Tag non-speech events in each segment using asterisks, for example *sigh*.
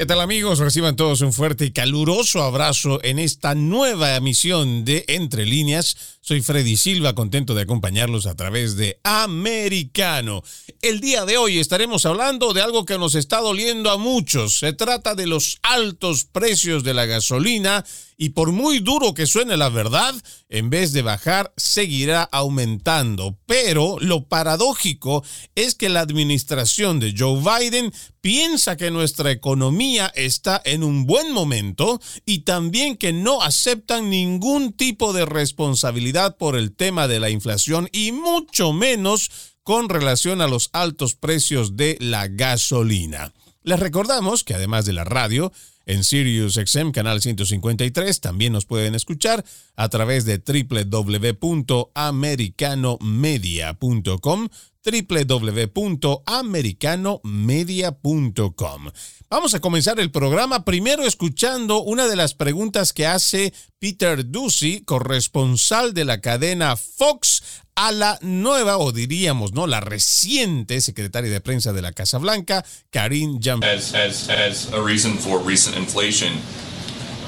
¿Qué tal amigos? Reciban todos un fuerte y caluroso abrazo en esta nueva emisión de Entre líneas. Soy Freddy Silva, contento de acompañarlos a través de Americano. El día de hoy estaremos hablando de algo que nos está doliendo a muchos. Se trata de los altos precios de la gasolina y por muy duro que suene la verdad, en vez de bajar, seguirá aumentando. Pero lo paradójico es que la administración de Joe Biden piensa que nuestra economía está en un buen momento y también que no aceptan ningún tipo de responsabilidad por el tema de la inflación y mucho menos con relación a los altos precios de la gasolina. Les recordamos que además de la radio, en Sirius XM canal 153 también nos pueden escuchar a través de www.americanomedia.com www.americanomedia.com. Vamos a comenzar el programa primero escuchando una de las preguntas que hace Peter Ducey, corresponsal de la cadena Fox, a la nueva, o diríamos, ¿no? La reciente secretaria de prensa de la Casa Blanca, Karine Jean-Pierre. As, as, as a reason for recent inflation,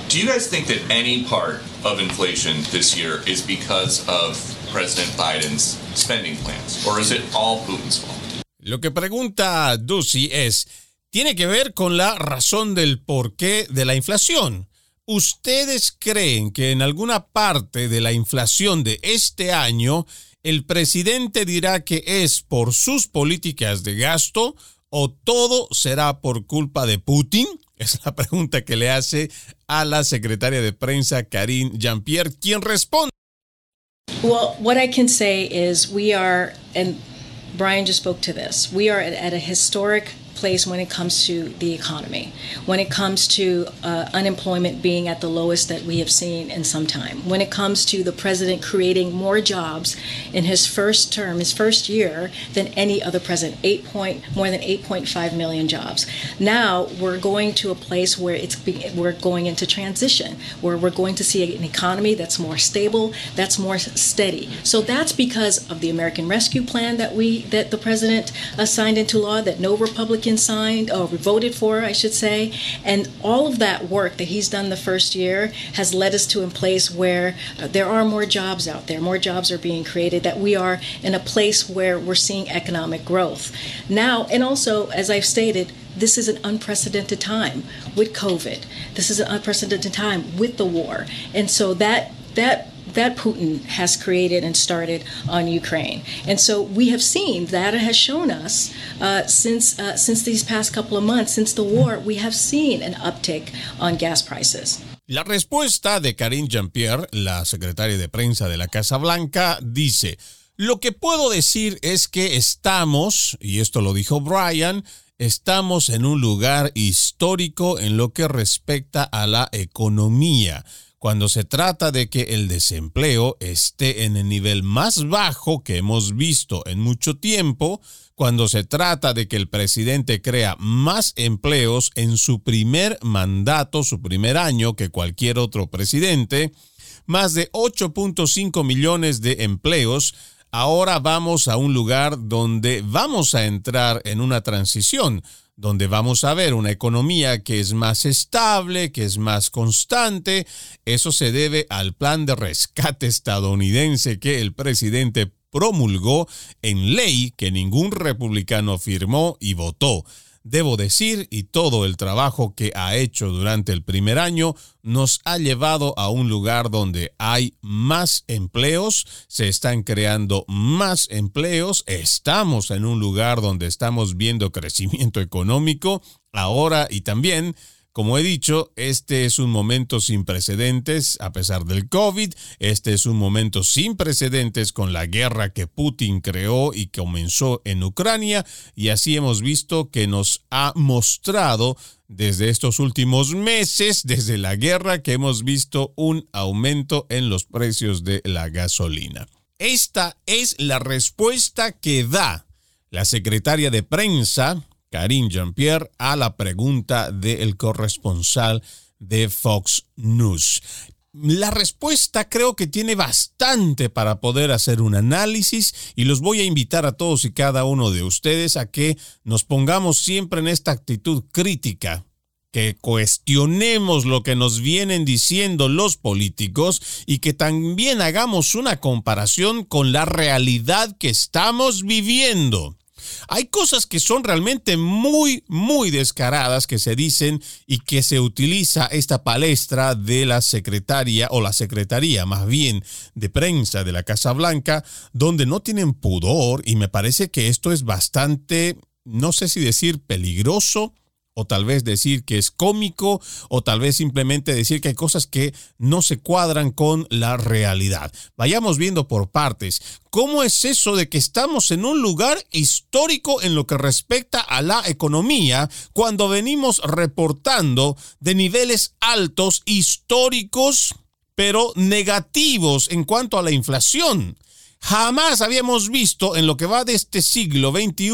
do you guys think that any part of inflation this year is because of President Biden's spending plans, or is it all Putin's fault? Lo que pregunta Ducey es, ¿tiene que ver con la razón del porqué de la inflación? ¿Ustedes creen que en alguna parte de la inflación de este año el presidente dirá que es por sus políticas de gasto o todo será por culpa de Putin? Es la pregunta que le hace a la secretaria de prensa Karine Jean-Pierre, quien responde. Well, what I can say is we are, and Brian just spoke to this, we are at, a historic place when it comes to the economy, when it comes to uh, unemployment being at the lowest that we have seen in some time, when it comes to the president creating more jobs in his first term, his first year, than any other president, eight point more than 8.5 million jobs. Now we're going to a place where it's we're going into transition, where we're going to see an economy that's more stable, that's more steady. So that's because of the American Rescue Plan that we that the president signed into law that no Republican signed or voted for, I should say. And all of that work that he's done the first year has led us to a place where uh, there are more jobs out there, more jobs are being created, that we are in a place where we're seeing economic growth. Now, and also, as I've stated, this is an unprecedented time with COVID. This is an unprecedented time with the war. And so that that that Putin has created and started on Ukraine. And so we have seen data has shown us uh, since uh, since these past couple of months, since the war, we have seen an uptick on gas prices. La respuesta de Karine Jean-Pierre, la secretaria de prensa de la Casa Blanca, dice, lo que puedo decir es que estamos, y esto lo dijo Brian, estamos en un lugar histórico en lo que respecta a la economía cuando se trata de que el desempleo esté en el nivel más bajo que hemos visto en mucho tiempo, cuando se trata de que el presidente crea más empleos en su primer mandato, su primer año que cualquier otro presidente, más de 8.5 millones de empleos, ahora vamos a un lugar donde vamos a entrar en una transición donde vamos a ver una economía que es más estable, que es más constante. Eso se debe al plan de rescate estadounidense que el presidente promulgó en ley que ningún republicano firmó y votó. Debo decir, y todo el trabajo que ha hecho durante el primer año nos ha llevado a un lugar donde hay más empleos, se están creando más empleos, estamos en un lugar donde estamos viendo crecimiento económico ahora y también como he dicho, este es un momento sin precedentes a pesar del COVID, este es un momento sin precedentes con la guerra que Putin creó y comenzó en Ucrania y así hemos visto que nos ha mostrado desde estos últimos meses, desde la guerra, que hemos visto un aumento en los precios de la gasolina. Esta es la respuesta que da la secretaria de prensa Karine Jean-Pierre a la pregunta del corresponsal de Fox News. La respuesta creo que tiene bastante para poder hacer un análisis y los voy a invitar a todos y cada uno de ustedes a que nos pongamos siempre en esta actitud crítica, que cuestionemos lo que nos vienen diciendo los políticos y que también hagamos una comparación con la realidad que estamos viviendo. Hay cosas que son realmente muy, muy descaradas que se dicen y que se utiliza esta palestra de la secretaria o la secretaría más bien de prensa de la Casa Blanca, donde no tienen pudor y me parece que esto es bastante, no sé si decir peligroso o tal vez decir que es cómico, o tal vez simplemente decir que hay cosas que no se cuadran con la realidad. Vayamos viendo por partes. ¿Cómo es eso de que estamos en un lugar histórico en lo que respecta a la economía cuando venimos reportando de niveles altos históricos, pero negativos en cuanto a la inflación? Jamás habíamos visto en lo que va de este siglo XXI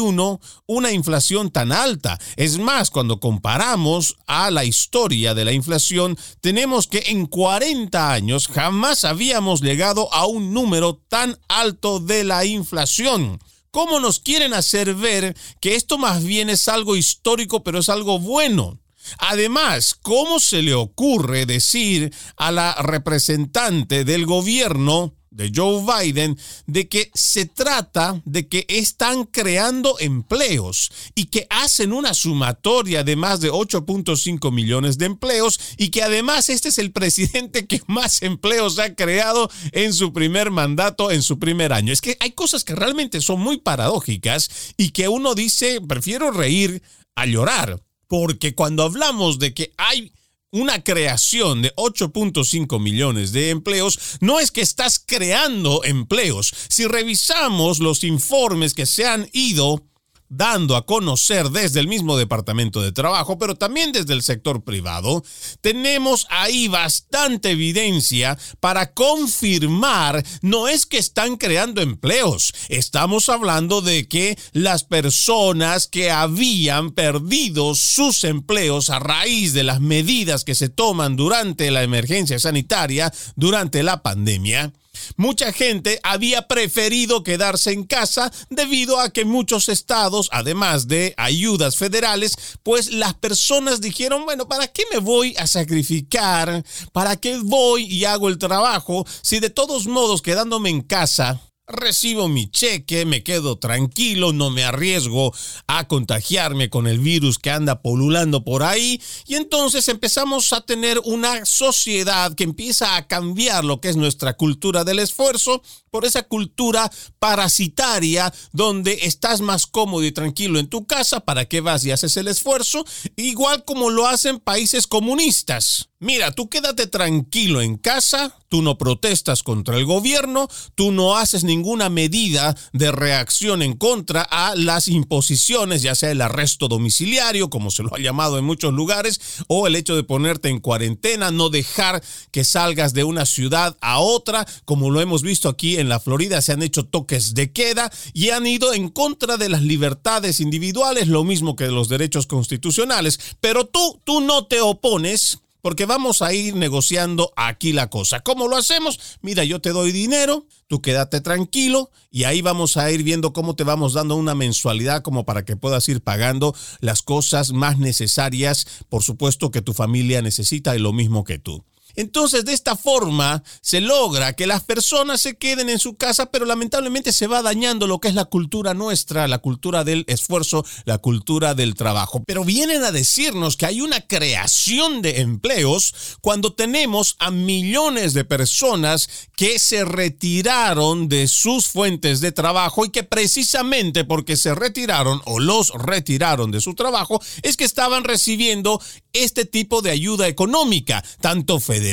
una inflación tan alta. Es más, cuando comparamos a la historia de la inflación, tenemos que en 40 años jamás habíamos llegado a un número tan alto de la inflación. ¿Cómo nos quieren hacer ver que esto más bien es algo histórico, pero es algo bueno? Además, ¿cómo se le ocurre decir a la representante del gobierno de Joe Biden de que se trata de que están creando empleos y que hacen una sumatoria de más de 8.5 millones de empleos y que además este es el presidente que más empleos ha creado en su primer mandato, en su primer año. Es que hay cosas que realmente son muy paradójicas y que uno dice, prefiero reír a llorar, porque cuando hablamos de que hay una creación de 8.5 millones de empleos, no es que estás creando empleos. Si revisamos los informes que se han ido dando a conocer desde el mismo Departamento de Trabajo, pero también desde el sector privado, tenemos ahí bastante evidencia para confirmar, no es que están creando empleos, estamos hablando de que las personas que habían perdido sus empleos a raíz de las medidas que se toman durante la emergencia sanitaria, durante la pandemia, Mucha gente había preferido quedarse en casa debido a que muchos estados, además de ayudas federales, pues las personas dijeron, bueno, ¿para qué me voy a sacrificar? ¿Para qué voy y hago el trabajo si de todos modos quedándome en casa recibo mi cheque, me quedo tranquilo, no me arriesgo a contagiarme con el virus que anda polulando por ahí. Y entonces empezamos a tener una sociedad que empieza a cambiar lo que es nuestra cultura del esfuerzo por esa cultura parasitaria donde estás más cómodo y tranquilo en tu casa, ¿para qué vas y haces el esfuerzo? Igual como lo hacen países comunistas. Mira, tú quédate tranquilo en casa, tú no protestas contra el gobierno, tú no haces ninguna medida de reacción en contra a las imposiciones, ya sea el arresto domiciliario, como se lo ha llamado en muchos lugares, o el hecho de ponerte en cuarentena, no dejar que salgas de una ciudad a otra, como lo hemos visto aquí en la Florida, se han hecho toques de queda y han ido en contra de las libertades individuales, lo mismo que de los derechos constitucionales, pero tú, tú no te opones porque vamos a ir negociando aquí la cosa. ¿Cómo lo hacemos? Mira, yo te doy dinero, tú quédate tranquilo y ahí vamos a ir viendo cómo te vamos dando una mensualidad como para que puedas ir pagando las cosas más necesarias, por supuesto que tu familia necesita y lo mismo que tú. Entonces, de esta forma se logra que las personas se queden en su casa, pero lamentablemente se va dañando lo que es la cultura nuestra, la cultura del esfuerzo, la cultura del trabajo. Pero vienen a decirnos que hay una creación de empleos cuando tenemos a millones de personas que se retiraron de sus fuentes de trabajo y que precisamente porque se retiraron o los retiraron de su trabajo es que estaban recibiendo este tipo de ayuda económica, tanto federal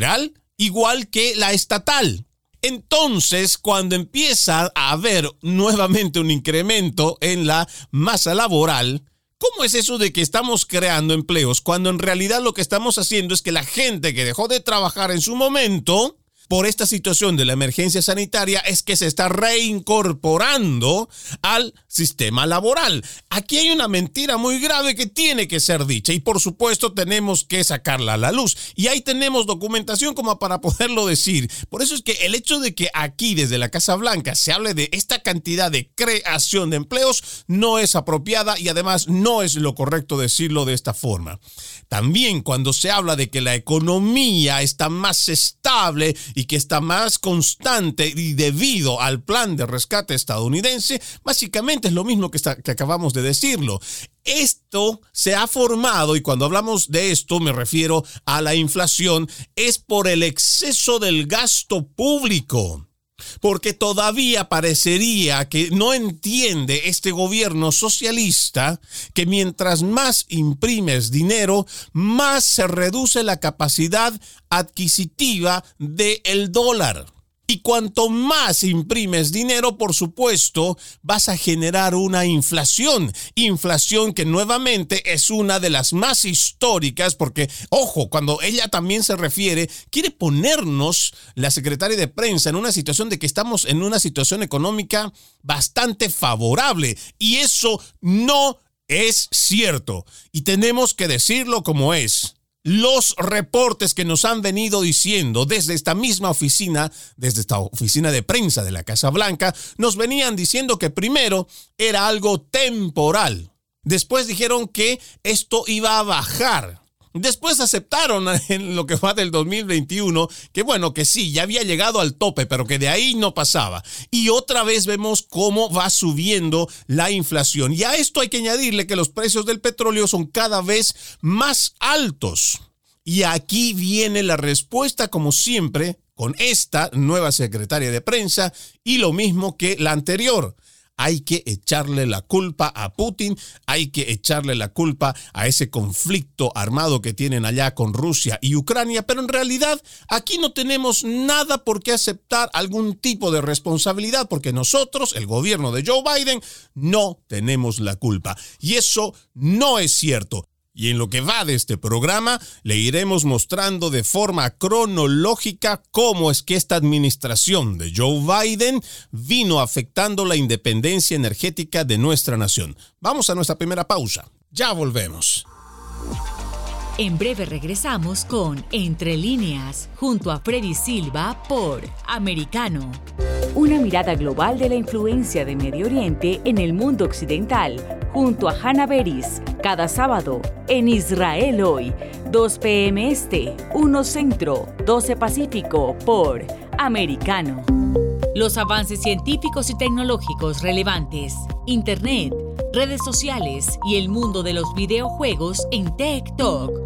igual que la estatal. Entonces, cuando empieza a haber nuevamente un incremento en la masa laboral, ¿Cómo es eso de que estamos creando empleos cuando en realidad lo que estamos haciendo es que la gente que dejó de trabajar en su momento por esta situación de la emergencia sanitaria es que se está reincorporando al sistema laboral. Aquí hay una mentira muy grave que tiene que ser dicha y por supuesto tenemos que sacarla a la luz. Y ahí tenemos documentación como para poderlo decir. Por eso es que el hecho de que aquí desde la Casa Blanca se hable de esta cantidad de creación de empleos no es apropiada y además no es lo correcto decirlo de esta forma. También cuando se habla de que la economía está más estable y que está más constante y debido al plan de rescate estadounidense, básicamente es lo mismo que, que acabamos de decirlo. Esto se ha formado, y cuando hablamos de esto me refiero a la inflación, es por el exceso del gasto público porque todavía parecería que no entiende este gobierno socialista que mientras más imprimes dinero, más se reduce la capacidad adquisitiva del dólar. Y cuanto más imprimes dinero, por supuesto, vas a generar una inflación. Inflación que nuevamente es una de las más históricas porque, ojo, cuando ella también se refiere, quiere ponernos, la secretaria de prensa, en una situación de que estamos en una situación económica bastante favorable. Y eso no es cierto. Y tenemos que decirlo como es los reportes que nos han venido diciendo desde esta misma oficina, desde esta oficina de prensa de la Casa Blanca, nos venían diciendo que primero era algo temporal. Después dijeron que esto iba a bajar. Después aceptaron *laughs* en lo que va del 2021 que bueno, que sí, ya había llegado al tope, pero que de ahí no pasaba. Y otra vez vemos cómo va subiendo la inflación. Y a esto hay que añadirle que los precios del petróleo son cada vez más altos. Y aquí viene la respuesta, como siempre, con esta nueva secretaria de prensa y lo mismo que la anterior hay que echarle la culpa a Putin, hay que echarle la culpa a ese conflicto armado que tienen allá con Rusia y Ucrania, pero en realidad aquí no tenemos nada por qué aceptar algún tipo de responsabilidad porque nosotros, el gobierno de Joe Biden, no tenemos la culpa. Y eso no es cierto. Y en lo que va de este programa, le iremos mostrando de forma cronológica cómo es que esta administración de Joe Biden vino afectando la independencia energética de nuestra nación. Vamos a nuestra primera pausa. Ya volvemos. En breve regresamos con Entre líneas, junto a Freddy Silva por Americano. Una mirada global de la influencia de Medio Oriente en el mundo occidental, junto a Hannah Beris, cada sábado en Israel hoy, 2 p.m. Este, 1 Centro, 12 Pacífico por Americano. Los avances científicos y tecnológicos relevantes, Internet, redes sociales y el mundo de los videojuegos en Tech Talk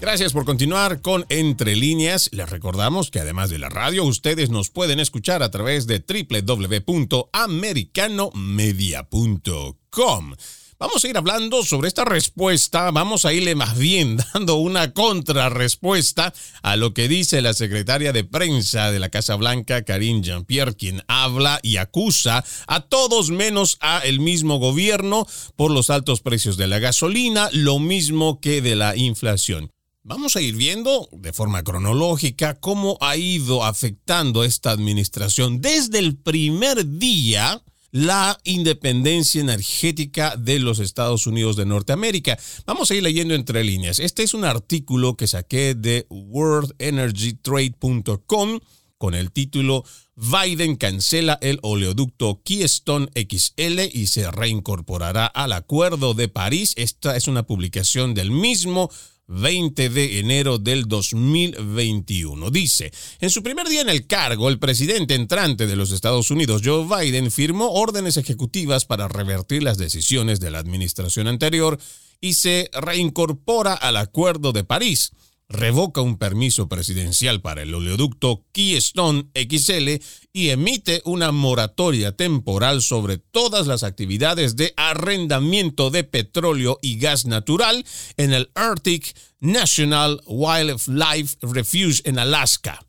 Gracias por continuar con Entre líneas. Les recordamos que además de la radio, ustedes nos pueden escuchar a través de www.americanomedia.com. Vamos a ir hablando sobre esta respuesta, vamos a irle más bien *laughs* dando una contrarrespuesta a lo que dice la secretaria de prensa de la Casa Blanca, Karine Jean-Pierre, quien habla y acusa a todos menos a el mismo gobierno por los altos precios de la gasolina, lo mismo que de la inflación. Vamos a ir viendo de forma cronológica cómo ha ido afectando esta administración desde el primer día la independencia energética de los Estados Unidos de Norteamérica. Vamos a ir leyendo entre líneas. Este es un artículo que saqué de worldenergytrade.com con el título Biden cancela el oleoducto Keystone XL y se reincorporará al Acuerdo de París. Esta es una publicación del mismo 20 de enero del 2021. Dice, en su primer día en el cargo, el presidente entrante de los Estados Unidos, Joe Biden, firmó órdenes ejecutivas para revertir las decisiones de la administración anterior y se reincorpora al Acuerdo de París revoca un permiso presidencial para el oleoducto Keystone XL y emite una moratoria temporal sobre todas las actividades de arrendamiento de petróleo y gas natural en el Arctic National Wildlife Refuge en Alaska.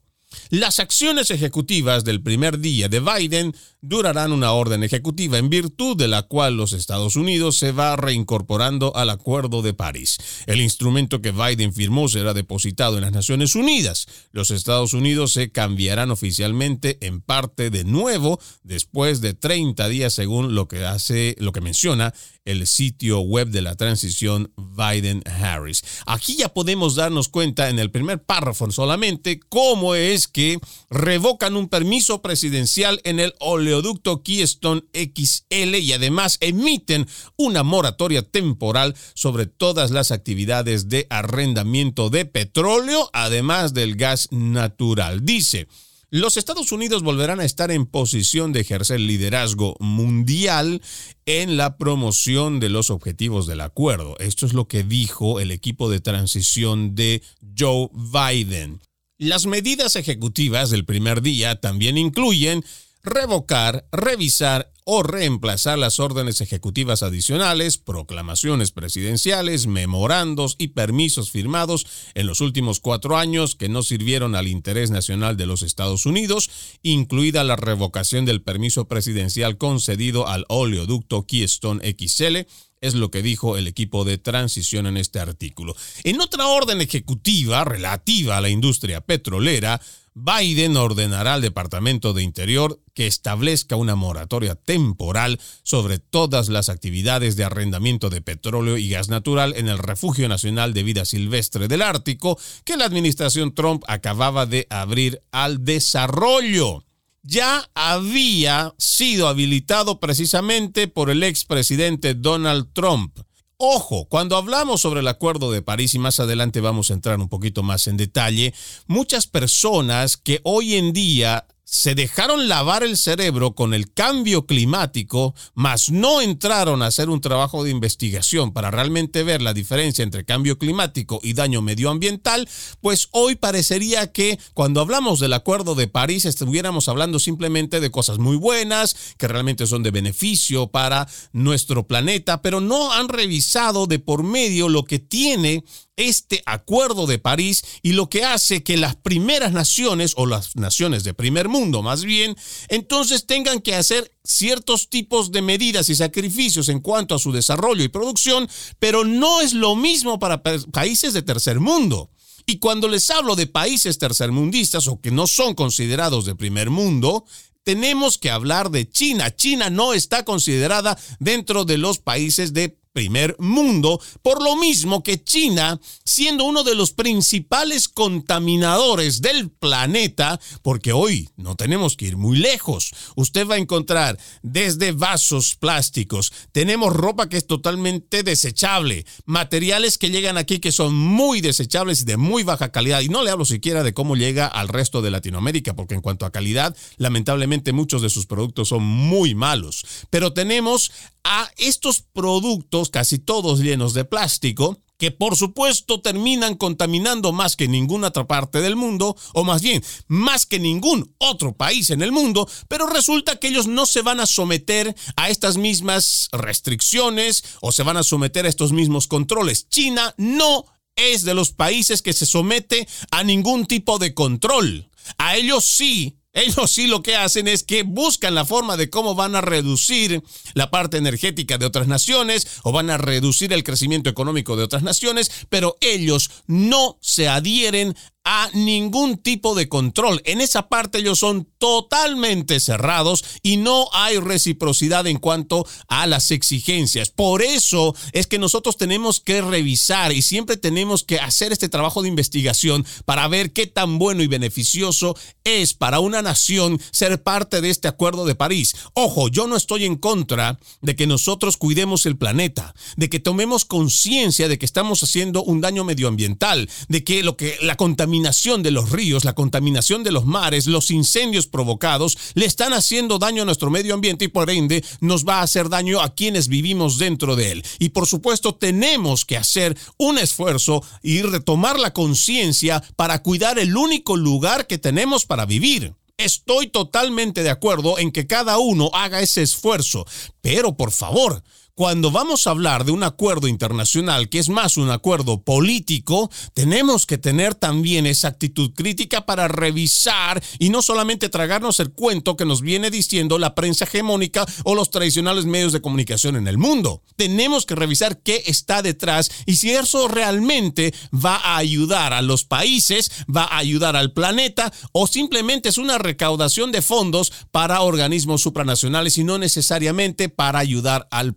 Las acciones ejecutivas del primer día de Biden durarán una orden ejecutiva en virtud de la cual los Estados Unidos se va reincorporando al Acuerdo de París. El instrumento que Biden firmó será depositado en las Naciones Unidas. Los Estados Unidos se cambiarán oficialmente en parte de nuevo después de 30 días según lo que hace lo que menciona el sitio web de la transición Biden-Harris. Aquí ya podemos darnos cuenta en el primer párrafo solamente cómo es que revocan un permiso presidencial en el oleoducto Keystone XL y además emiten una moratoria temporal sobre todas las actividades de arrendamiento de petróleo, además del gas natural. Dice, los Estados Unidos volverán a estar en posición de ejercer liderazgo mundial en la promoción de los objetivos del acuerdo. Esto es lo que dijo el equipo de transición de Joe Biden. Las medidas ejecutivas del primer día también incluyen revocar, revisar o reemplazar las órdenes ejecutivas adicionales, proclamaciones presidenciales, memorandos y permisos firmados en los últimos cuatro años que no sirvieron al interés nacional de los Estados Unidos, incluida la revocación del permiso presidencial concedido al oleoducto Keystone XL, es lo que dijo el equipo de transición en este artículo. En otra orden ejecutiva relativa a la industria petrolera, Biden ordenará al Departamento de Interior que establezca una moratoria temporal sobre todas las actividades de arrendamiento de petróleo y gas natural en el Refugio Nacional de Vida Silvestre del Ártico que la administración Trump acababa de abrir al desarrollo. Ya había sido habilitado precisamente por el expresidente Donald Trump. Ojo, cuando hablamos sobre el Acuerdo de París y más adelante vamos a entrar un poquito más en detalle, muchas personas que hoy en día se dejaron lavar el cerebro con el cambio climático, mas no entraron a hacer un trabajo de investigación para realmente ver la diferencia entre cambio climático y daño medioambiental, pues hoy parecería que cuando hablamos del Acuerdo de París estuviéramos hablando simplemente de cosas muy buenas, que realmente son de beneficio para nuestro planeta, pero no han revisado de por medio lo que tiene este acuerdo de París y lo que hace que las primeras naciones o las naciones de primer mundo más bien, entonces tengan que hacer ciertos tipos de medidas y sacrificios en cuanto a su desarrollo y producción, pero no es lo mismo para países de tercer mundo. Y cuando les hablo de países tercermundistas o que no son considerados de primer mundo, tenemos que hablar de China. China no está considerada dentro de los países de primer mundo, por lo mismo que China, siendo uno de los principales contaminadores del planeta, porque hoy no tenemos que ir muy lejos, usted va a encontrar desde vasos plásticos, tenemos ropa que es totalmente desechable, materiales que llegan aquí que son muy desechables y de muy baja calidad, y no le hablo siquiera de cómo llega al resto de Latinoamérica, porque en cuanto a calidad, lamentablemente muchos de sus productos son muy malos, pero tenemos a estos productos, casi todos llenos de plástico, que por supuesto terminan contaminando más que ninguna otra parte del mundo, o más bien, más que ningún otro país en el mundo, pero resulta que ellos no se van a someter a estas mismas restricciones o se van a someter a estos mismos controles. China no es de los países que se somete a ningún tipo de control. A ellos sí ellos sí lo que hacen es que buscan la forma de cómo van a reducir la parte energética de otras naciones o van a reducir el crecimiento económico de otras naciones, pero ellos no se adhieren a ningún tipo de control. En esa parte ellos son totalmente cerrados y no hay reciprocidad en cuanto a las exigencias. Por eso es que nosotros tenemos que revisar y siempre tenemos que hacer este trabajo de investigación para ver qué tan bueno y beneficioso es para una nación ser parte de este acuerdo de París. Ojo, yo no estoy en contra de que nosotros cuidemos el planeta, de que tomemos conciencia de que estamos haciendo un daño medioambiental, de que lo que la contaminación contaminación de los ríos, la contaminación de los mares, los incendios provocados, le están haciendo daño a nuestro medio ambiente y por ende nos va a hacer daño a quienes vivimos dentro de él. Y por supuesto tenemos que hacer un esfuerzo y retomar la conciencia para cuidar el único lugar que tenemos para vivir. Estoy totalmente de acuerdo en que cada uno haga ese esfuerzo, pero por favor, cuando vamos a hablar de un acuerdo internacional que es más un acuerdo político, tenemos que tener también esa actitud crítica para revisar y no solamente tragarnos el cuento que nos viene diciendo la prensa hegemónica o los tradicionales medios de comunicación en el mundo. Tenemos que revisar qué está detrás y si eso realmente va a ayudar a los países, va a ayudar al planeta o simplemente es una recaudación de fondos para organismos supranacionales y no necesariamente para ayudar al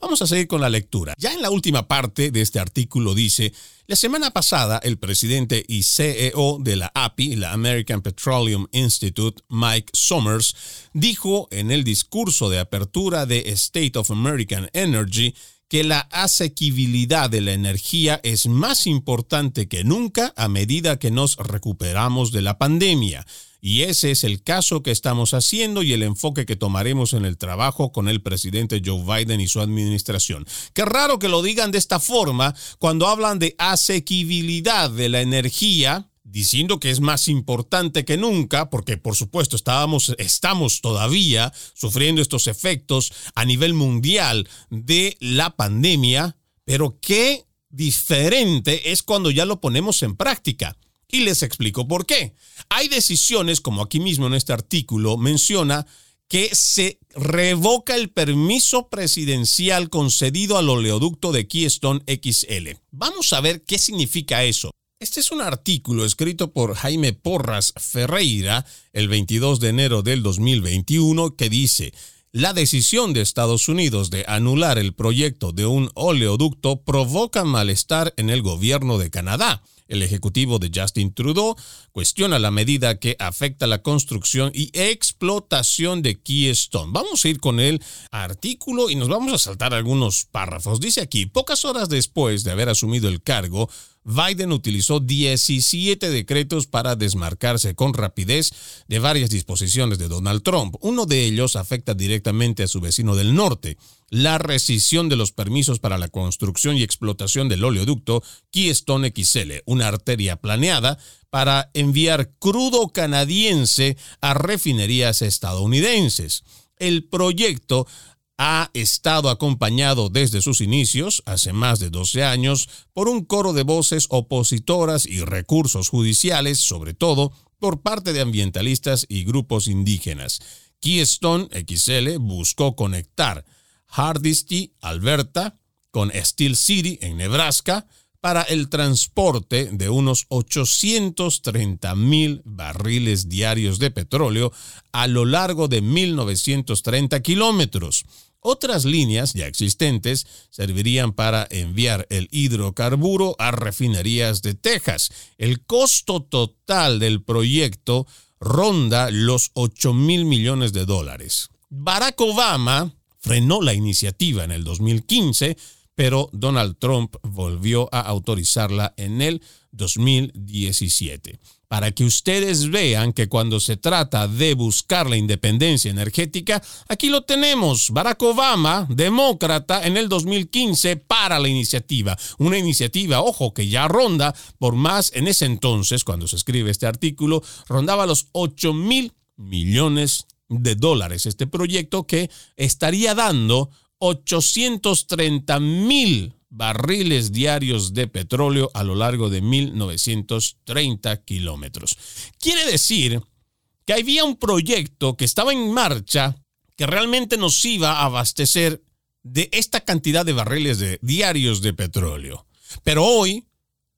Vamos a seguir con la lectura. Ya en la última parte de este artículo dice, la semana pasada el presidente y CEO de la API, la American Petroleum Institute, Mike Summers, dijo en el discurso de apertura de State of American Energy que la asequibilidad de la energía es más importante que nunca a medida que nos recuperamos de la pandemia. Y ese es el caso que estamos haciendo y el enfoque que tomaremos en el trabajo con el presidente Joe Biden y su administración. Qué raro que lo digan de esta forma cuando hablan de asequibilidad de la energía, diciendo que es más importante que nunca, porque por supuesto estábamos, estamos todavía sufriendo estos efectos a nivel mundial de la pandemia, pero qué diferente es cuando ya lo ponemos en práctica. Y les explico por qué. Hay decisiones, como aquí mismo en este artículo menciona, que se revoca el permiso presidencial concedido al oleoducto de Keystone XL. Vamos a ver qué significa eso. Este es un artículo escrito por Jaime Porras Ferreira el 22 de enero del 2021 que dice, la decisión de Estados Unidos de anular el proyecto de un oleoducto provoca malestar en el gobierno de Canadá. El ejecutivo de Justin Trudeau cuestiona la medida que afecta la construcción y explotación de Keystone. Vamos a ir con el artículo y nos vamos a saltar algunos párrafos. Dice aquí, pocas horas después de haber asumido el cargo, Biden utilizó 17 decretos para desmarcarse con rapidez de varias disposiciones de Donald Trump. Uno de ellos afecta directamente a su vecino del norte, la rescisión de los permisos para la construcción y explotación del oleoducto Keystone XL, una arteria planeada para enviar crudo canadiense a refinerías estadounidenses. El proyecto ha estado acompañado desde sus inicios, hace más de 12 años, por un coro de voces opositoras y recursos judiciales, sobre todo por parte de ambientalistas y grupos indígenas. Keystone XL buscó conectar Hardisty, Alberta, con Steel City, en Nebraska, para el transporte de unos 830 mil barriles diarios de petróleo a lo largo de 1930 kilómetros. Otras líneas ya existentes servirían para enviar el hidrocarburo a refinerías de Texas. El costo total del proyecto ronda los 8 mil millones de dólares. Barack Obama frenó la iniciativa en el 2015 pero Donald Trump volvió a autorizarla en el 2017. Para que ustedes vean que cuando se trata de buscar la independencia energética, aquí lo tenemos. Barack Obama, demócrata, en el 2015 para la iniciativa. Una iniciativa, ojo, que ya ronda por más en ese entonces, cuando se escribe este artículo, rondaba los 8 mil millones de dólares. Este proyecto que estaría dando 830 mil barriles diarios de petróleo a lo largo de 1930 kilómetros. Quiere decir que había un proyecto que estaba en marcha que realmente nos iba a abastecer de esta cantidad de barriles de, diarios de petróleo. Pero hoy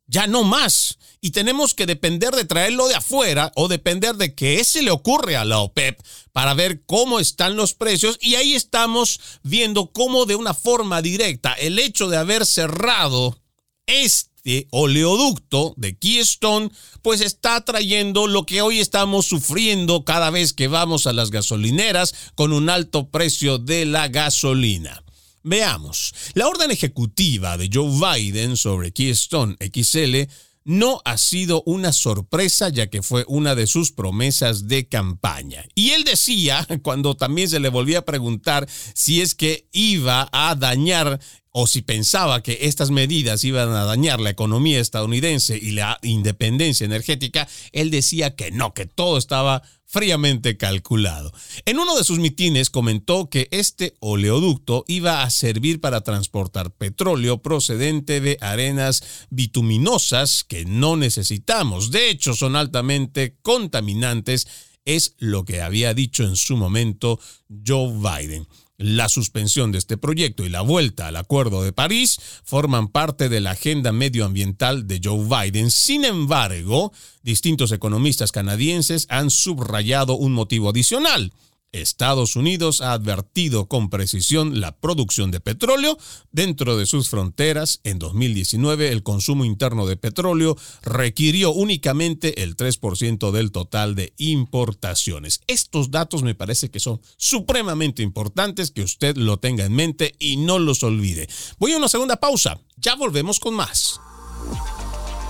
ya no más. Y tenemos que depender de traerlo de afuera o depender de que se le ocurre a la OPEP para ver cómo están los precios. Y ahí estamos viendo cómo de una forma directa el hecho de haber cerrado este oleoducto de Keystone, pues está trayendo lo que hoy estamos sufriendo cada vez que vamos a las gasolineras con un alto precio de la gasolina. Veamos, la orden ejecutiva de Joe Biden sobre Keystone XL no ha sido una sorpresa ya que fue una de sus promesas de campaña. Y él decía, *laughs* cuando también se le volvía a preguntar si es que iba a dañar o si pensaba que estas medidas iban a dañar la economía estadounidense y la independencia energética, él decía que no, que todo estaba fríamente calculado. En uno de sus mitines comentó que este oleoducto iba a servir para transportar petróleo procedente de arenas bituminosas que no necesitamos. De hecho, son altamente contaminantes, es lo que había dicho en su momento Joe Biden. La suspensión de este proyecto y la vuelta al Acuerdo de París forman parte de la agenda medioambiental de Joe Biden. Sin embargo, distintos economistas canadienses han subrayado un motivo adicional Estados Unidos ha advertido con precisión la producción de petróleo dentro de sus fronteras. En 2019 el consumo interno de petróleo requirió únicamente el 3% del total de importaciones. Estos datos me parece que son supremamente importantes que usted lo tenga en mente y no los olvide. Voy a una segunda pausa. Ya volvemos con más.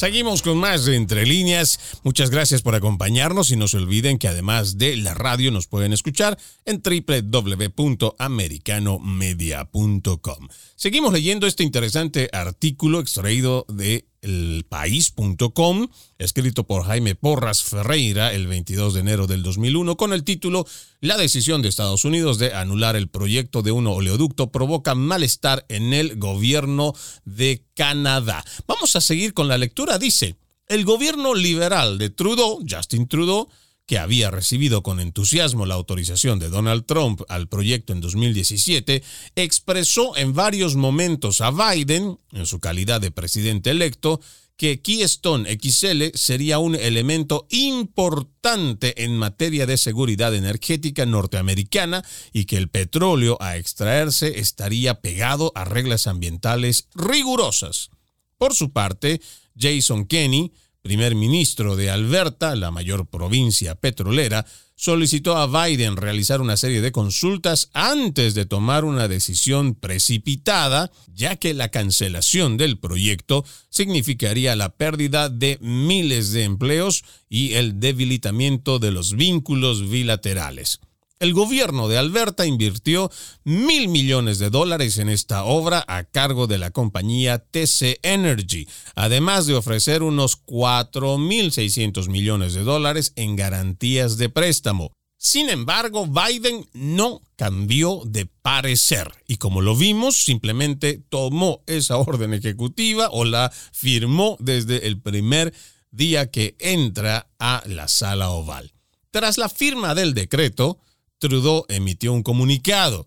Seguimos con más de Entre Líneas. Muchas gracias por acompañarnos y no se olviden que además de la radio nos pueden escuchar en www.americanomedia.com. Seguimos leyendo este interesante artículo extraído de elpaís.com, escrito por Jaime Porras Ferreira el 22 de enero del 2001 con el título La decisión de Estados Unidos de anular el proyecto de un oleoducto provoca malestar en el gobierno de Canadá. Vamos a seguir con la lectura. Dice, el gobierno liberal de Trudeau, Justin Trudeau, que había recibido con entusiasmo la autorización de Donald Trump al proyecto en 2017, expresó en varios momentos a Biden, en su calidad de presidente electo, que Keystone XL sería un elemento importante en materia de seguridad energética norteamericana y que el petróleo a extraerse estaría pegado a reglas ambientales rigurosas. Por su parte, Jason Kenney, primer ministro de Alberta, la mayor provincia petrolera, solicitó a Biden realizar una serie de consultas antes de tomar una decisión precipitada, ya que la cancelación del proyecto significaría la pérdida de miles de empleos y el debilitamiento de los vínculos bilaterales. El gobierno de Alberta invirtió mil millones de dólares en esta obra a cargo de la compañía TC Energy, además de ofrecer unos 4.600 millones de dólares en garantías de préstamo. Sin embargo, Biden no cambió de parecer y como lo vimos, simplemente tomó esa orden ejecutiva o la firmó desde el primer día que entra a la sala oval. Tras la firma del decreto, Trudeau emitió un comunicado.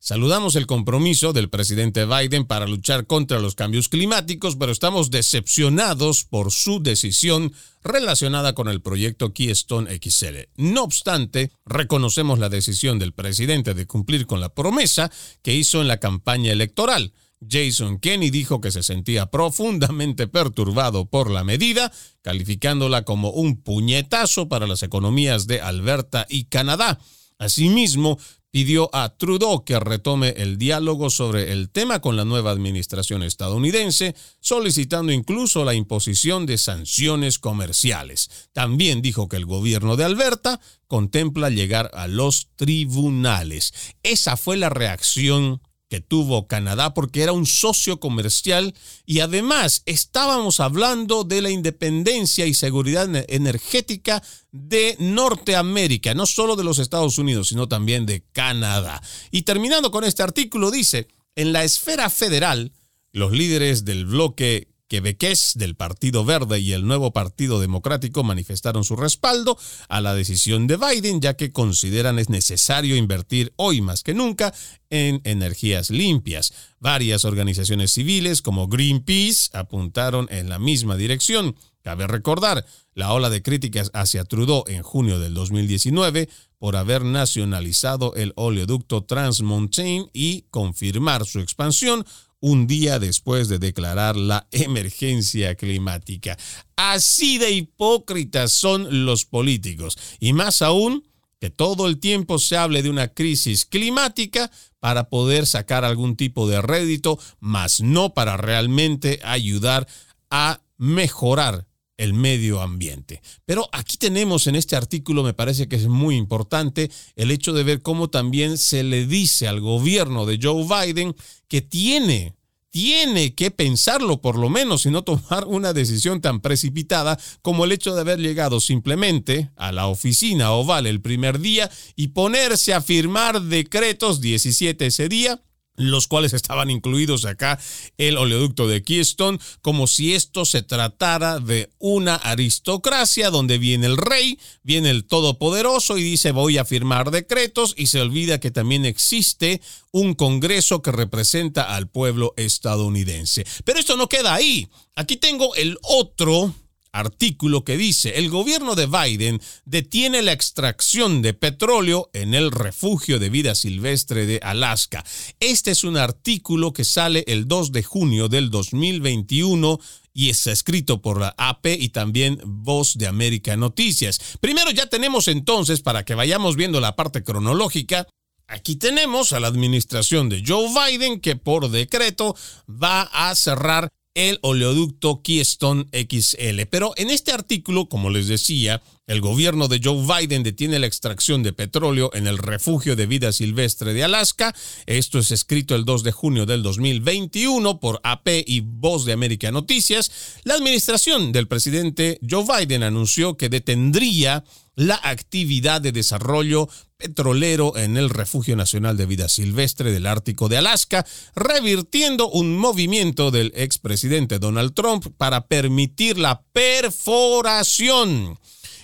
Saludamos el compromiso del presidente Biden para luchar contra los cambios climáticos, pero estamos decepcionados por su decisión relacionada con el proyecto Keystone XL. No obstante, reconocemos la decisión del presidente de cumplir con la promesa que hizo en la campaña electoral. Jason Kenney dijo que se sentía profundamente perturbado por la medida, calificándola como un puñetazo para las economías de Alberta y Canadá. Asimismo, pidió a Trudeau que retome el diálogo sobre el tema con la nueva administración estadounidense, solicitando incluso la imposición de sanciones comerciales. También dijo que el gobierno de Alberta contempla llegar a los tribunales. Esa fue la reacción que tuvo Canadá porque era un socio comercial y además estábamos hablando de la independencia y seguridad energética de Norteamérica, no solo de los Estados Unidos, sino también de Canadá. Y terminando con este artículo dice, en la esfera federal, los líderes del bloque quebequés del Partido Verde y el nuevo Partido Democrático manifestaron su respaldo a la decisión de Biden, ya que consideran es necesario invertir hoy más que nunca en energías limpias. Varias organizaciones civiles como Greenpeace apuntaron en la misma dirección. Cabe recordar la ola de críticas hacia Trudeau en junio del 2019 por haber nacionalizado el oleoducto Trans Mountain y confirmar su expansión un día después de declarar la emergencia climática. Así de hipócritas son los políticos. Y más aún, que todo el tiempo se hable de una crisis climática para poder sacar algún tipo de rédito, mas no para realmente ayudar a mejorar el medio ambiente. Pero aquí tenemos en este artículo, me parece que es muy importante, el hecho de ver cómo también se le dice al gobierno de Joe Biden que tiene tiene que pensarlo por lo menos y no tomar una decisión tan precipitada como el hecho de haber llegado simplemente a la oficina oval el primer día y ponerse a firmar decretos 17 ese día los cuales estaban incluidos acá el oleoducto de Keystone, como si esto se tratara de una aristocracia donde viene el rey, viene el todopoderoso y dice voy a firmar decretos y se olvida que también existe un Congreso que representa al pueblo estadounidense. Pero esto no queda ahí. Aquí tengo el otro artículo que dice, el gobierno de Biden detiene la extracción de petróleo en el refugio de vida silvestre de Alaska. Este es un artículo que sale el 2 de junio del 2021 y es escrito por la AP y también Voz de América Noticias. Primero ya tenemos entonces, para que vayamos viendo la parte cronológica, Aquí tenemos a la administración de Joe Biden que por decreto va a cerrar el oleoducto Keystone XL. Pero en este artículo, como les decía, el gobierno de Joe Biden detiene la extracción de petróleo en el refugio de vida silvestre de Alaska. Esto es escrito el 2 de junio del 2021 por AP y Voz de América Noticias. La administración del presidente Joe Biden anunció que detendría la actividad de desarrollo petrolero en el Refugio Nacional de Vida Silvestre del Ártico de Alaska, revirtiendo un movimiento del expresidente Donald Trump para permitir la perforación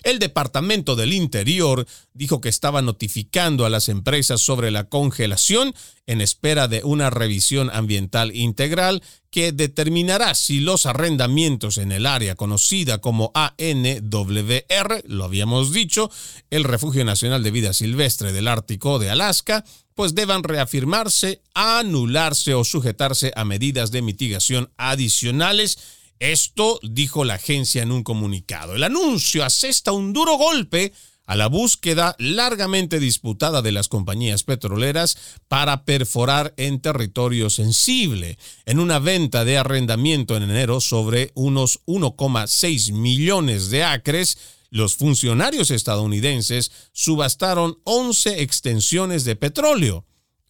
el Departamento del Interior dijo que estaba notificando a las empresas sobre la congelación en espera de una revisión ambiental integral que determinará si los arrendamientos en el área conocida como ANWR, lo habíamos dicho, el Refugio Nacional de Vida Silvestre del Ártico de Alaska, pues deban reafirmarse, anularse o sujetarse a medidas de mitigación adicionales esto dijo la agencia en un comunicado. El anuncio asesta un duro golpe a la búsqueda largamente disputada de las compañías petroleras para perforar en territorio sensible. En una venta de arrendamiento en enero sobre unos 1,6 millones de acres, los funcionarios estadounidenses subastaron 11 extensiones de petróleo.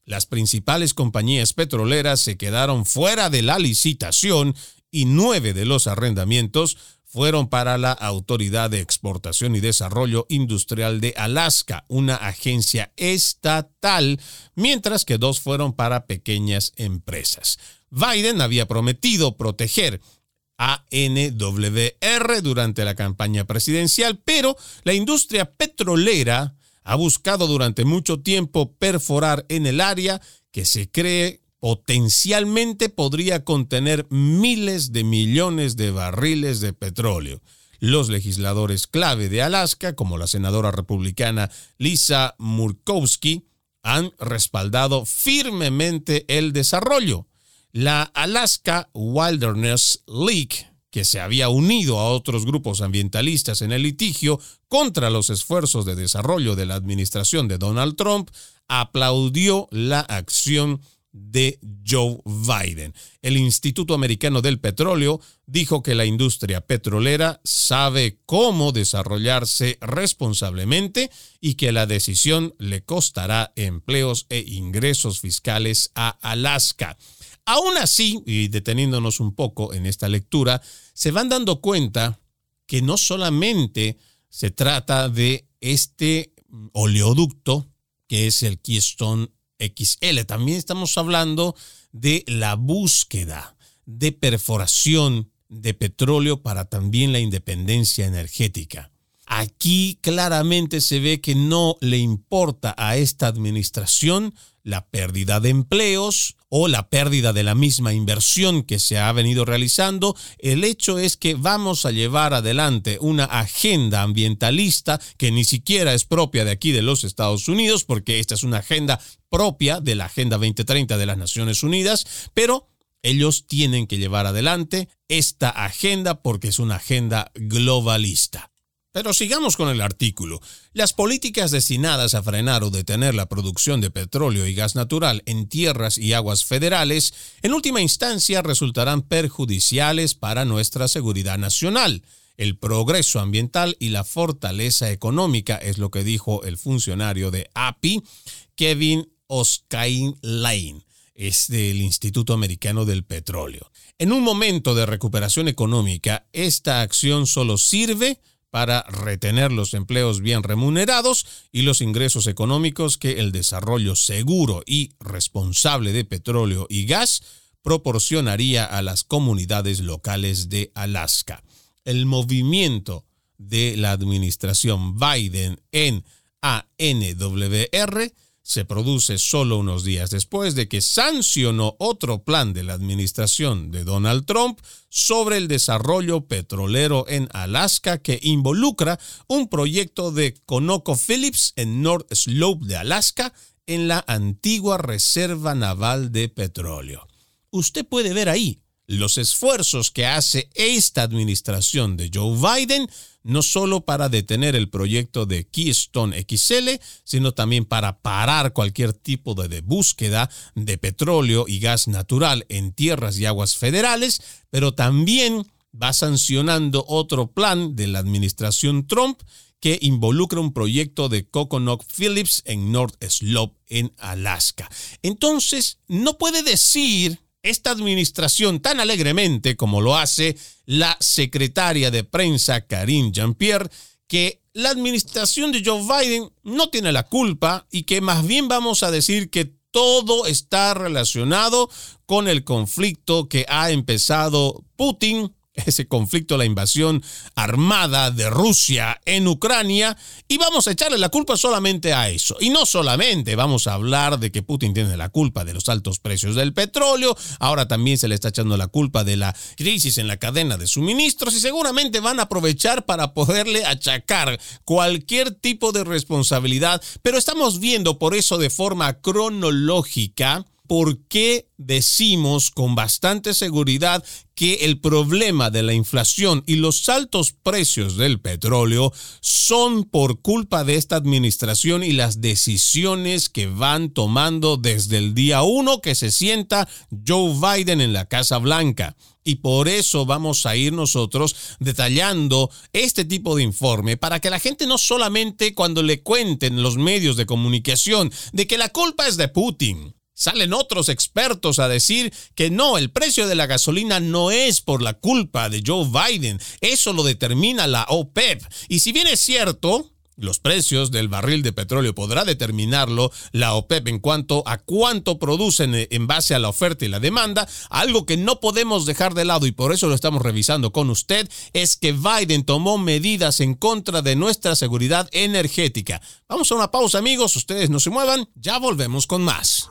Las principales compañías petroleras se quedaron fuera de la licitación y nueve de los arrendamientos fueron para la Autoridad de Exportación y Desarrollo Industrial de Alaska, una agencia estatal, mientras que dos fueron para pequeñas empresas. Biden había prometido proteger a NWR durante la campaña presidencial, pero la industria petrolera ha buscado durante mucho tiempo perforar en el área que se cree potencialmente podría contener miles de millones de barriles de petróleo. Los legisladores clave de Alaska, como la senadora republicana Lisa Murkowski, han respaldado firmemente el desarrollo. La Alaska Wilderness League, que se había unido a otros grupos ambientalistas en el litigio contra los esfuerzos de desarrollo de la administración de Donald Trump, aplaudió la acción de Joe Biden. El Instituto Americano del Petróleo dijo que la industria petrolera sabe cómo desarrollarse responsablemente y que la decisión le costará empleos e ingresos fiscales a Alaska. Aún así, y deteniéndonos un poco en esta lectura, se van dando cuenta que no solamente se trata de este oleoducto, que es el Keystone XL. También estamos hablando de la búsqueda de perforación de petróleo para también la independencia energética. Aquí claramente se ve que no le importa a esta administración la pérdida de empleos o la pérdida de la misma inversión que se ha venido realizando. El hecho es que vamos a llevar adelante una agenda ambientalista que ni siquiera es propia de aquí de los Estados Unidos, porque esta es una agenda propia de la Agenda 2030 de las Naciones Unidas, pero Ellos tienen que llevar adelante esta agenda porque es una agenda globalista. Pero sigamos con el artículo. Las políticas destinadas a frenar o detener la producción de petróleo y gas natural en tierras y aguas federales, en última instancia resultarán perjudiciales para nuestra seguridad nacional, el progreso ambiental y la fortaleza económica, es lo que dijo el funcionario de API, Kevin Oskain Lane es del Instituto Americano del Petróleo. En un momento de recuperación económica, esta acción solo sirve para retener los empleos bien remunerados y los ingresos económicos que el desarrollo seguro y responsable de petróleo y gas proporcionaría a las comunidades locales de Alaska. El movimiento de la administración Biden en ANWR se produce solo unos días después de que sancionó otro plan de la administración de Donald Trump sobre el desarrollo petrolero en Alaska que involucra un proyecto de ConocoPhillips en North Slope de Alaska en la antigua Reserva Naval de Petróleo. Usted puede ver ahí los esfuerzos que hace esta administración de Joe Biden no solo para detener el proyecto de Keystone XL, sino también para parar cualquier tipo de, búsqueda de petróleo y gas natural en tierras y aguas federales, pero también va sancionando otro plan de la administración Trump que involucra un proyecto de Coconut Phillips en North Slope, en Alaska. Entonces, no puede decir esta administración tan alegremente como lo hace la secretaria de prensa Karine Jean-Pierre, que la administración de Joe Biden no tiene la culpa y que más bien vamos a decir que todo está relacionado con el conflicto que ha empezado Putin ese conflicto, la invasión armada de Rusia en Ucrania y vamos a echarle la culpa solamente a eso. Y no solamente vamos a hablar de que Putin tiene la culpa de los altos precios del petróleo, ahora también se le está echando la culpa de la crisis en la cadena de suministros y seguramente van a aprovechar para poderle achacar cualquier tipo de responsabilidad, pero estamos viendo por eso de forma cronológica por qué decimos con bastante seguridad que el problema de la inflación y los altos precios del petróleo son por culpa de esta administración y las decisiones que van tomando desde el día uno que se sienta Joe Biden en la Casa Blanca. Y por eso vamos a ir nosotros detallando este tipo de informe para que la gente no solamente cuando le cuenten los medios de comunicación de que la culpa es de Putin, Salen otros expertos a decir que no, el precio de la gasolina no es por la culpa de Joe Biden, eso lo determina la OPEP. Y si bien es cierto, los precios del barril de petróleo podrá determinarlo la OPEP en cuanto a cuánto producen en base a la oferta y la demanda. Algo que no podemos dejar de lado y por eso lo estamos revisando con usted es que Biden tomó medidas en contra de nuestra seguridad energética. Vamos a una pausa amigos, ustedes no se muevan, ya volvemos con más.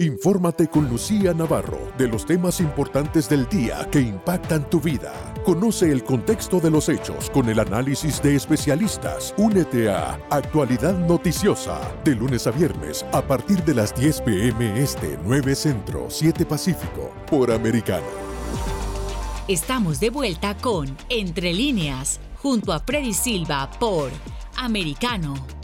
Infórmate con Lucía Navarro de los temas importantes del día que impactan tu vida. Conoce el contexto de los hechos con el análisis de especialistas. Únete a Actualidad Noticiosa de lunes a viernes a partir de las 10 pm este 9 Centro 7 Pacífico por Americano. Estamos de vuelta con Entre líneas junto a Freddy Silva por Americano.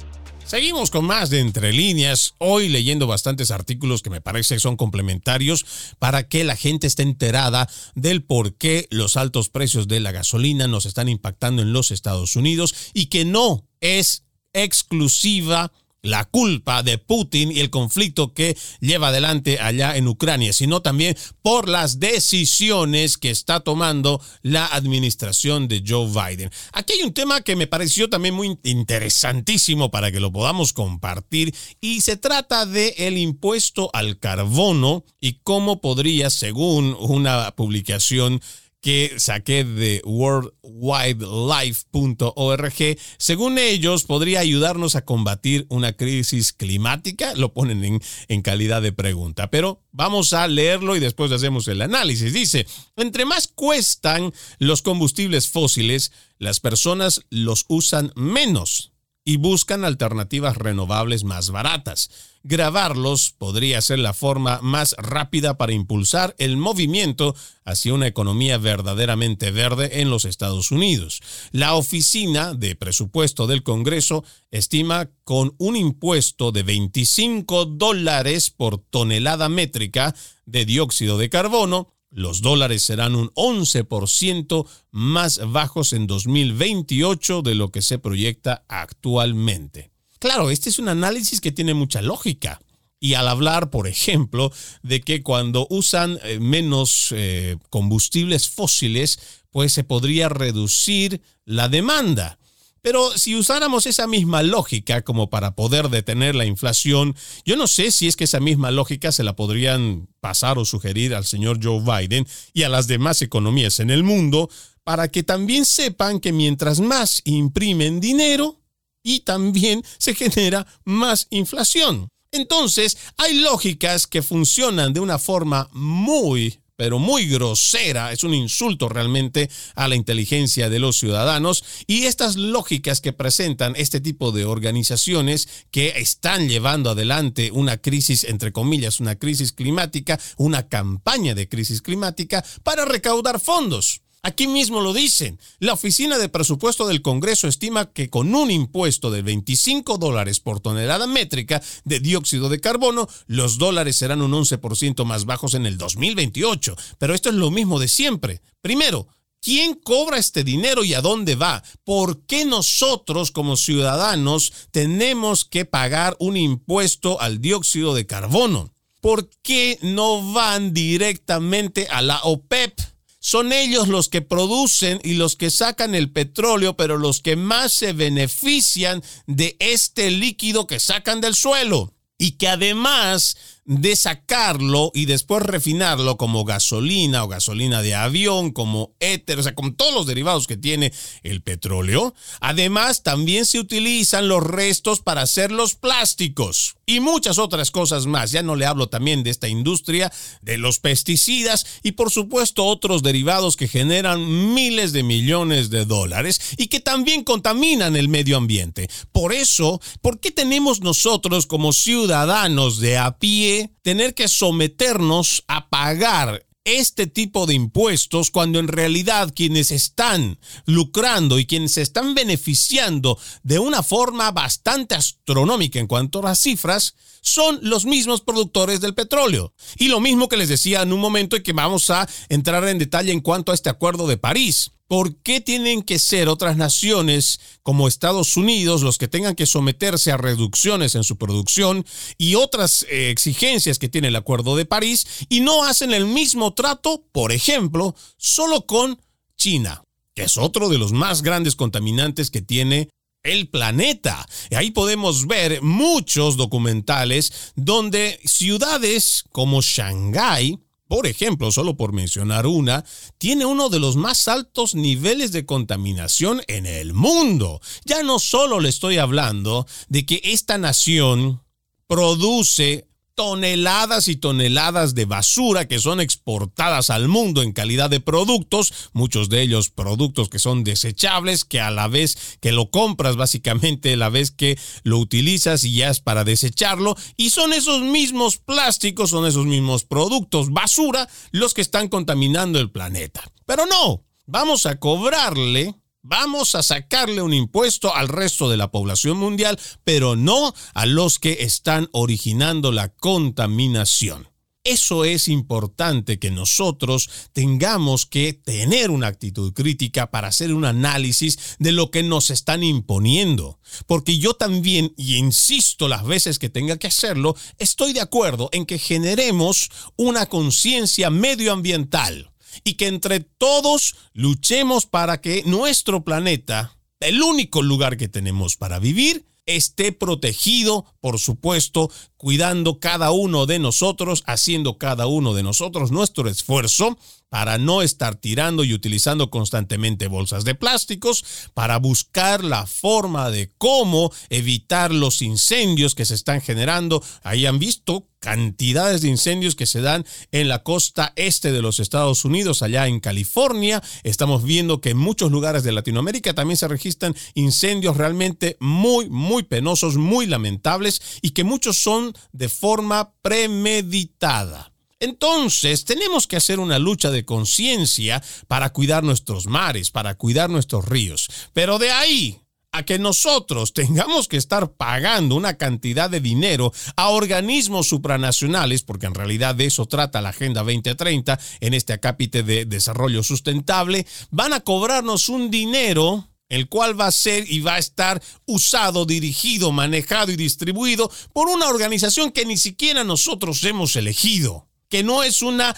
Seguimos con más de Entre líneas, hoy leyendo bastantes artículos que me parece son complementarios para que la gente esté enterada del por qué los altos precios de la gasolina nos están impactando en los Estados Unidos y que no es exclusiva la culpa de Putin y el conflicto que lleva adelante allá en Ucrania, sino también por las decisiones que está tomando la administración de Joe Biden. Aquí hay un tema que me pareció también muy interesantísimo para que lo podamos compartir y se trata de el impuesto al carbono y cómo podría, según una publicación que saqué de worldwidelife.org. Según ellos, podría ayudarnos a combatir una crisis climática. Lo ponen en, en, calidad de pregunta, pero vamos a leerlo y después hacemos el análisis. Dice, entre más cuestan los combustibles fósiles, las personas los usan menos y buscan alternativas renovables más baratas. Grabarlos podría ser la forma más rápida para impulsar el movimiento hacia una economía verdaderamente verde en los Estados Unidos. La Oficina de Presupuesto del Congreso estima con un impuesto de 25 dólares por tonelada métrica de dióxido de carbono, los dólares serán un 11% más bajos en 2028 de lo que se proyecta actualmente. Claro, este es un análisis que tiene mucha lógica. Y al hablar, por ejemplo, de que cuando usan eh, menos eh, combustibles fósiles, pues se podría reducir la demanda. Pero si usáramos esa misma lógica como para poder detener la inflación, yo no sé si es que esa misma lógica se la podrían pasar o sugerir al señor Joe Biden y a las demás economías en el mundo para que también sepan que mientras más imprimen dinero y también se genera más inflación. Entonces, hay lógicas que funcionan de una forma muy pero muy grosera, es un insulto realmente a la inteligencia de los ciudadanos y estas lógicas que presentan este tipo de organizaciones que están llevando adelante una crisis, entre comillas, una crisis climática, una campaña de crisis climática para recaudar fondos. Aquí mismo lo dicen. La Oficina de Presupuesto del Congreso estima que con un impuesto de 25 dólares por tonelada métrica de dióxido de carbono, los dólares serán un 11% más bajos en el 2028. Pero esto es lo mismo de siempre. Primero, ¿Quién cobra este dinero y a dónde va? ¿Por qué nosotros como ciudadanos tenemos que pagar un impuesto al dióxido de carbono? ¿Por qué no van directamente a la OPEP? Son ellos los que producen y los que sacan el petróleo, pero los que más se benefician de este líquido que sacan del suelo y que además de sacarlo y después refinarlo como gasolina o gasolina de avión, como éter, o sea, con todos los derivados que tiene el petróleo. Además, también se utilizan los restos para hacer los plásticos y muchas otras cosas más. Ya no le hablo también de esta industria de los pesticidas y por supuesto otros derivados que generan miles de millones de dólares y que también contaminan el medio ambiente. Por eso, ¿por qué tenemos nosotros como ciudadanos de a pie tener que someternos a pagar este tipo de impuestos cuando en realidad quienes están lucrando y quienes se están beneficiando de una forma bastante astronómica en cuanto a las cifras son los mismos productores del petróleo. Y lo mismo que les decía en un momento y que vamos a entrar en detalle en cuanto a este acuerdo de París. ¿Por qué tienen que ser otras naciones como Estados Unidos los que tengan que someterse a reducciones en su producción y otras eh, exigencias que tiene el Acuerdo de París y no hacen el mismo trato, por ejemplo, solo con China, que es otro de los más grandes contaminantes que tiene el planeta. Y ahí podemos ver muchos documentales donde ciudades como Shanghái por ejemplo, solo por mencionar una, tiene uno de los más altos niveles de contaminación en el mundo. Ya no solo le estoy hablando de que esta nación produce toneladas y toneladas de basura que son exportadas al mundo en calidad de productos, muchos de ellos productos que son desechables, que a la vez que lo compras básicamente, a la vez que lo utilizas y ya es para desecharlo, y son esos mismos plásticos, son esos mismos productos basura los que están contaminando el planeta. Pero no, vamos a cobrarle Vamos a sacarle un impuesto al resto de la población mundial, pero no a los que están originando la contaminación. Eso es importante que nosotros tengamos que tener una actitud crítica para hacer un análisis de lo que nos están imponiendo. Porque yo también, y insisto las veces que tenga que hacerlo, estoy de acuerdo en que generemos una conciencia medioambiental y que entre todos luchemos para que nuestro planeta, el único lugar que tenemos para vivir, esté protegido, por supuesto, cuidando cada uno de nosotros, haciendo cada uno de nosotros nuestro esfuerzo para no estar tirando y utilizando constantemente bolsas de plásticos, para buscar la forma de cómo evitar los incendios que se están generando. Ahí han visto cantidades de incendios que se dan en la costa este de los Estados Unidos, allá en California. Estamos viendo que en muchos lugares de Latinoamérica también se registran incendios realmente muy, muy penosos, muy lamentables y que muchos son de forma premeditada. Entonces, tenemos que hacer una lucha de conciencia para cuidar nuestros mares, para cuidar nuestros ríos. Pero de ahí a que nosotros *laughs* tengamos que estar pagando una cantidad de dinero a organismos supranacionales, porque en realidad de eso trata la Agenda 2030 en este acápite de desarrollo sustentable, van a cobrarnos un dinero el cual va a ser y va a estar usado, dirigido, manejado y distribuido por una organización que ni siquiera nosotros hemos elegido que no es una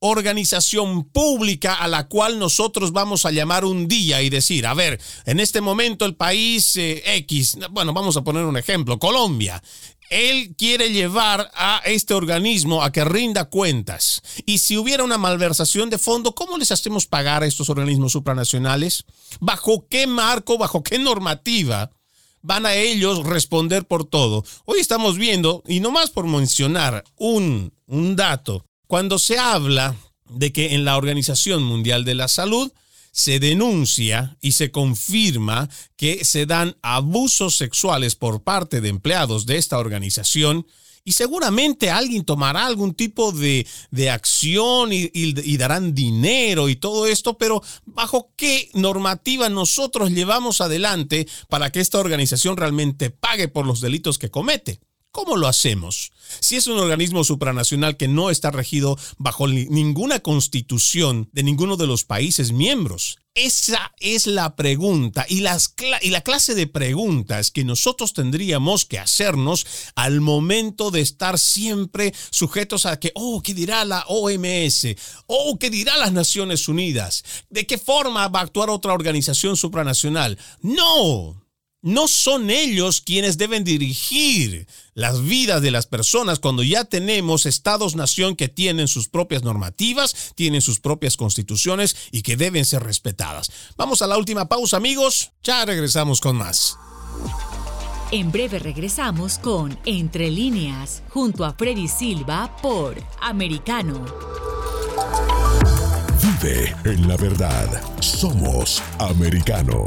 organización pública a la cual nosotros vamos a llamar un día y decir, a ver, en este momento el país eh, X, bueno, vamos a poner un ejemplo, Colombia, él quiere llevar a este organismo a que rinda cuentas. Y si hubiera una malversación de fondo, ¿cómo les hacemos pagar a estos organismos supranacionales? ¿Bajo qué marco, bajo qué normativa? van a ellos responder por todo. Hoy estamos viendo, y no más por mencionar un, un dato, cuando se habla de que en la Organización Mundial de la Salud se denuncia y se confirma que se dan abusos sexuales por parte de empleados de esta organización, y seguramente alguien tomará algún tipo de, acción y, y, darán dinero y todo esto, pero ¿bajo qué normativa nosotros llevamos adelante para que esta organización realmente pague por los delitos que comete? ¿Cómo lo hacemos? Si es un organismo supranacional que no está regido bajo ninguna constitución de ninguno de los países miembros. Esa es la pregunta y, la clase de preguntas que nosotros tendríamos que hacernos al momento de estar siempre sujetos a que, oh, ¿qué dirá la OMS? Oh, ¿qué dirá las Naciones Unidas? ¿De qué forma va a actuar otra organización supranacional? No, no son ellos quienes deben dirigir las vidas de las personas cuando ya tenemos estados-nación que tienen sus propias normativas, tienen sus propias constituciones y que deben ser respetadas. Vamos a la última pausa, amigos. Ya regresamos con más. En breve regresamos con Entre líneas, junto a Freddy Silva por Americano. Vive en la verdad. Somos Americano.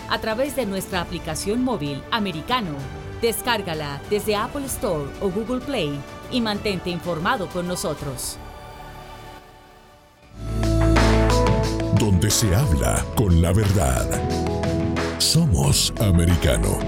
a través de nuestra aplicación móvil Americano. Descárgala desde Apple Store o Google Play y mantente informado con nosotros. donde se habla con la verdad. Somos americano.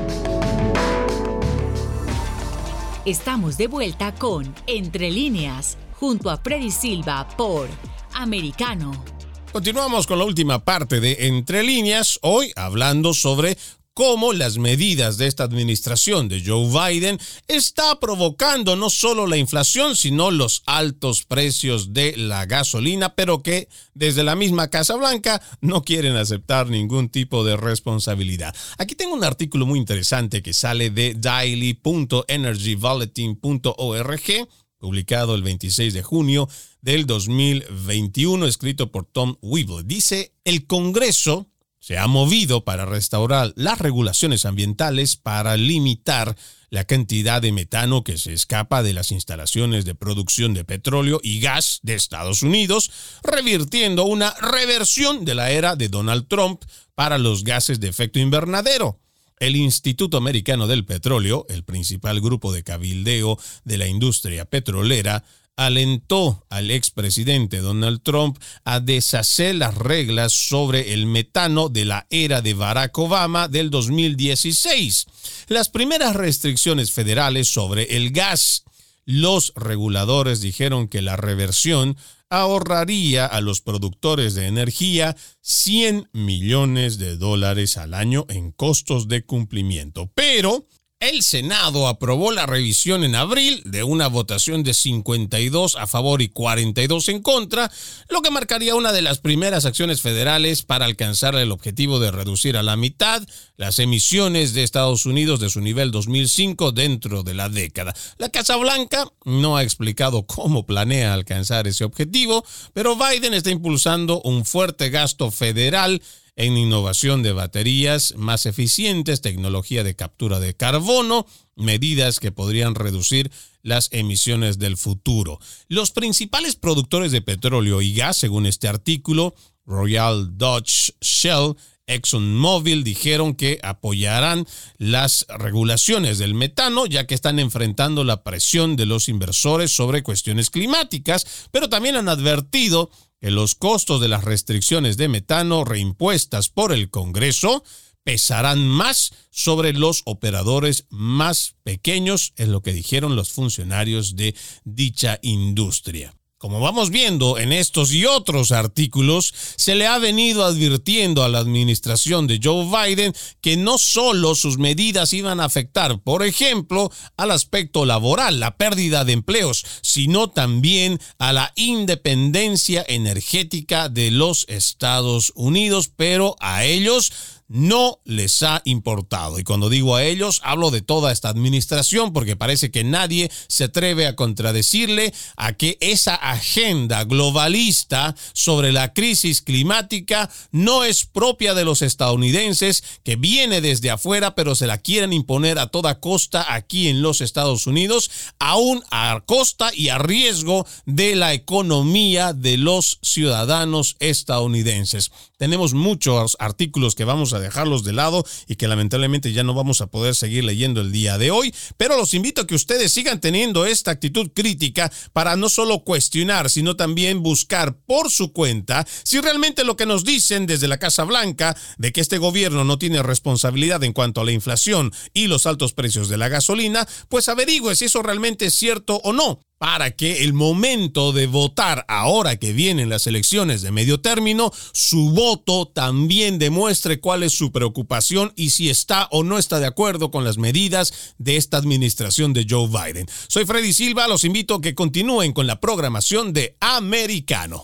Estamos de vuelta con Entre líneas, junto a Freddy Silva por Americano. Continuamos con la última parte de Entre líneas, hoy hablando sobre cómo las medidas de esta administración de Joe Biden está provocando no solo la inflación, sino los altos precios de la gasolina, pero que desde la misma Casa Blanca no quieren aceptar ningún tipo de responsabilidad. Aquí tengo un artículo muy interesante que sale de daily.energyvaleting.org publicado el 26 de junio del 2021, escrito por Tom Weevil. Dice, el Congreso se ha movido para restaurar las regulaciones ambientales para limitar la cantidad de metano que se escapa de las instalaciones de producción de petróleo y gas de Estados Unidos, revirtiendo una reversión de la era de Donald Trump para los gases de efecto invernadero. El Instituto Americano del Petróleo, el principal grupo de cabildeo de la industria petrolera, alentó al expresidente Donald Trump a deshacer las reglas sobre el metano de la era de Barack Obama del 2016. Las primeras restricciones federales sobre el gas. Los reguladores dijeron que la reversión ahorraría a los productores de energía 100 millones de dólares al año en costos de cumplimiento. Pero el Senado aprobó la revisión en abril de una votación de 52 a favor y 42 en contra, lo que marcaría una de las primeras acciones federales para alcanzar el objetivo de reducir a la mitad las emisiones de Estados Unidos de su nivel 2005 dentro de la década. La Casa Blanca no ha explicado cómo planea alcanzar ese objetivo, pero Biden está impulsando un fuerte gasto federal en innovación de baterías más eficientes, tecnología de captura de carbono, medidas que podrían reducir las emisiones del futuro. Los principales productores de petróleo y gas, según este artículo, Royal Dutch Shell, ExxonMobil dijeron que apoyarán las regulaciones del metano ya que están enfrentando la presión de los inversores sobre cuestiones climáticas, pero también han advertido los costos de las restricciones de metano reimpuestas por el Congreso pesarán más sobre los operadores más pequeños, es lo que dijeron los funcionarios de dicha industria. Como vamos viendo en estos y otros artículos, se le ha venido advirtiendo a la administración de Joe Biden que no solo sus medidas iban a afectar, por ejemplo, al aspecto laboral, la pérdida de empleos, sino también a la independencia energética de los Estados Unidos, pero a ellos no les ha importado. Y cuando digo a ellos, hablo de toda esta administración porque parece que nadie se atreve a contradecirle a que esa agenda globalista sobre la crisis climática no es propia de los estadounidenses, que viene desde afuera, pero se la quieren imponer a toda costa aquí en los Estados Unidos, aún a costa y a riesgo de la economía de los ciudadanos estadounidenses. Tenemos muchos artículos que vamos a dejarlos de lado y que lamentablemente ya no vamos a poder seguir leyendo el día de hoy, pero los invito a que ustedes sigan teniendo esta actitud crítica para no solo cuestionar, sino también buscar por su cuenta si realmente lo que nos dicen desde la Casa Blanca de que este gobierno no tiene responsabilidad en cuanto a la inflación y los altos precios de la gasolina, pues averigüe si eso realmente es cierto o no para que el momento de votar, ahora que vienen las elecciones de medio término, su voto también demuestre cuál es su preocupación y si está o no está de acuerdo con las medidas de esta administración de Joe Biden. Soy Freddy Silva, los invito a que continúen con la programación de Americano.